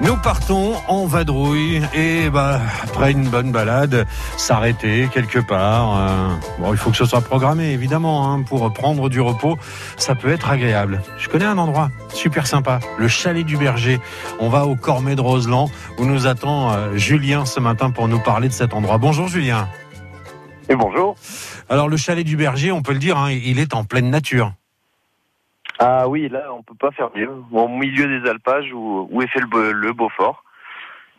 Nous partons en vadrouille et bah, après une bonne balade, s'arrêter quelque part. euh, bon, il faut que ce soit programmé évidemment hein, pour prendre du repos. Ça peut être agréable. Je connais un endroit super sympa, le chalet du Berger. On va au Cormet de Roseland où nous attend euh, Julien ce matin pour nous parler de cet endroit. Bonjour Julien. Et bonjour. Alors le chalet du Berger, on peut le dire, hein, il est en pleine nature. Ah oui, là, on peut pas faire mieux. Au milieu des alpages où, où est fait le, le Beaufort.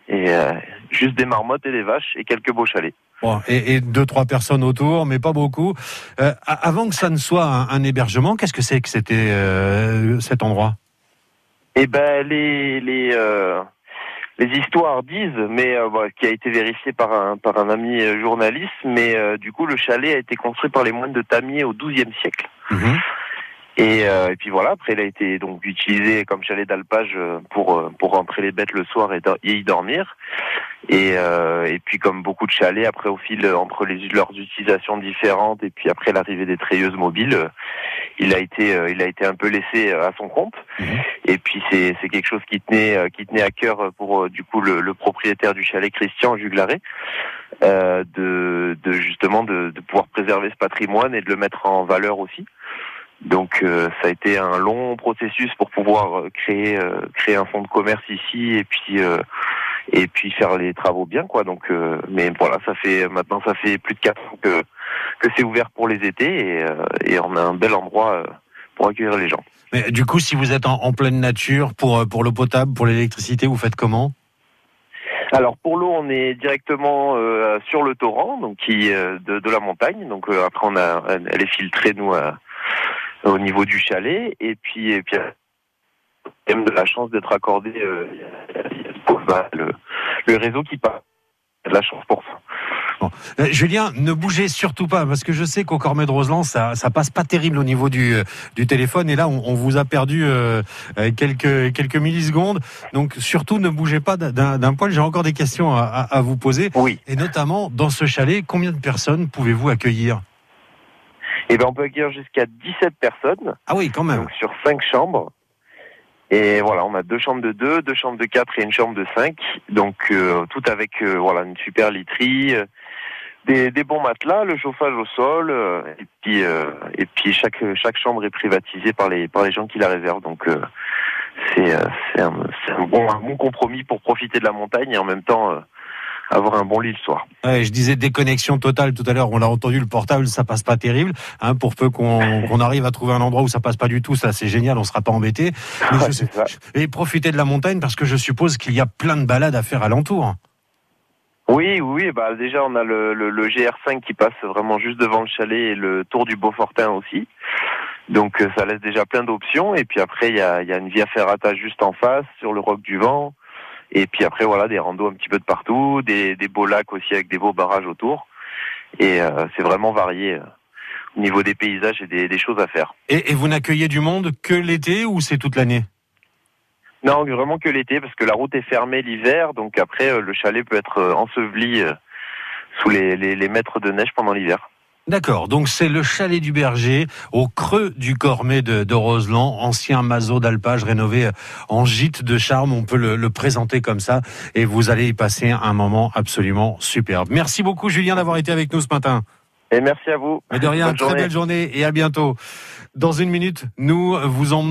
Et euh, juste des marmottes et des vaches et quelques beaux chalets. Bon, et, et deux trois personnes autour, mais pas beaucoup. Euh, avant que ça ne soit un, un hébergement, qu'est-ce que c'est que c'était euh, cet endroit? Et ben les les euh, les histoires disent, mais euh, bah, qui a été vérifié par un par un ami journaliste, mais euh, du coup le chalet a été construit par les moines de Tamier au XIIe siècle. Mhm. Et, euh, et puis voilà, après il a été donc utilisé comme chalet d'alpage euh, pour euh, pour rentrer les bêtes le soir et, y dormir. Et, euh, et puis comme beaucoup de chalets, après au fil entre les, leurs utilisations différentes et puis après l'arrivée des treilleuses mobiles, euh, il a été euh, il a été un peu laissé à son compte. Mhm. Et puis c'est c'est quelque chose qui tenait qui tenait à cœur pour du coup le, le propriétaire du chalet Christian Juglaré euh, de de justement de, de pouvoir préserver ce patrimoine et de le mettre en valeur aussi. Donc euh, ça a été un long processus pour pouvoir euh, créer euh, créer un fonds de commerce ici et puis euh, et puis faire les travaux bien quoi. Donc mais voilà, ça fait maintenant ça fait plus de quatre ans que que c'est ouvert pour les étés et, et on a un bel endroit pour accueillir les gens. Mais du coup, si vous êtes en, en pleine nature pour pour l'eau potable, pour l'électricité, vous faites comment? Alors pour l'eau, on est directement sur le torrent, donc qui de, de la montagne. Donc après, on a, elle est filtrée nous à- au niveau du chalet, et puis et puis même de la chance d'être accordé euh, le, le réseau qui a De la chance pour ça. Euh, Julien, ne bougez surtout pas parce que je sais qu'au Cormet de Roseland, ça ça passe pas terrible au niveau du euh, du téléphone et là on, on vous a perdu quelques quelques millisecondes. Donc surtout ne bougez pas d'un d'un poil. J'ai encore des questions à, à- à vous poser Oui. et notamment dans ce chalet, combien de personnes pouvez-vous accueillir? Et ben on peut accueillir jusqu'à 17 personnes. Ah oui, quand même. donc sur cinq chambres. Et voilà, on a deux chambres de deux, deux chambres de quatre et une chambre de cinq. Donc euh, tout avec euh, voilà une super literie, euh, des, des bons matelas, le chauffage au sol, euh, et puis euh, et puis chaque chaque chambre est privatisée par les par les gens qui la réservent. Donc euh, c'est euh, c'est un, un bon un bon compromis pour profiter de la montagne et en même temps euh, avoir un bon lit le soir. Ouais, je disais déconnexion totale tout à l'heure. On l'a entendu, le portable, ça passe pas terrible. Hein, pour peu qu'on arrive à trouver un endroit où ça passe pas du tout, ça c'est génial, on sera pas embêté. Ouais. Et profiter de la montagne parce que je suppose qu'il y a plein de balades à faire alentour. Oui, oui, oui, bah déjà on a le, le, le GR5 qui passe vraiment juste devant le chalet et le Tour du Beaufortin aussi. Donc euh, ça laisse déjà plein d'options. Et puis après il y a, il y a une via ferrata juste en face sur le Roc du Vent. Et puis après voilà des randos un petit peu de partout, des, des beaux lacs aussi avec des beaux barrages autour. Et euh, c'est vraiment varié euh, au niveau des paysages et des, des choses à faire. Et, et vous n'accueillez du monde que l'été ou c'est toute l'année? Non, vraiment que l'été parce que la route est fermée l'hiver. Donc après euh, le chalet peut être enseveli sous les, les, les mètres de neige pendant l'hiver. D'accord, donc c'est le chalet du Berger, au creux du Cormet de, de Roseland, ancien mazo d'alpage rénové en gîte de charme, on peut le, le présenter comme ça, et vous allez y passer un moment absolument superbe. Merci beaucoup Julien d'avoir été avec nous ce matin. Et merci à vous. Mais de rien, Bonne très journée. belle journée et à bientôt. Dans une minute, nous vous emmenons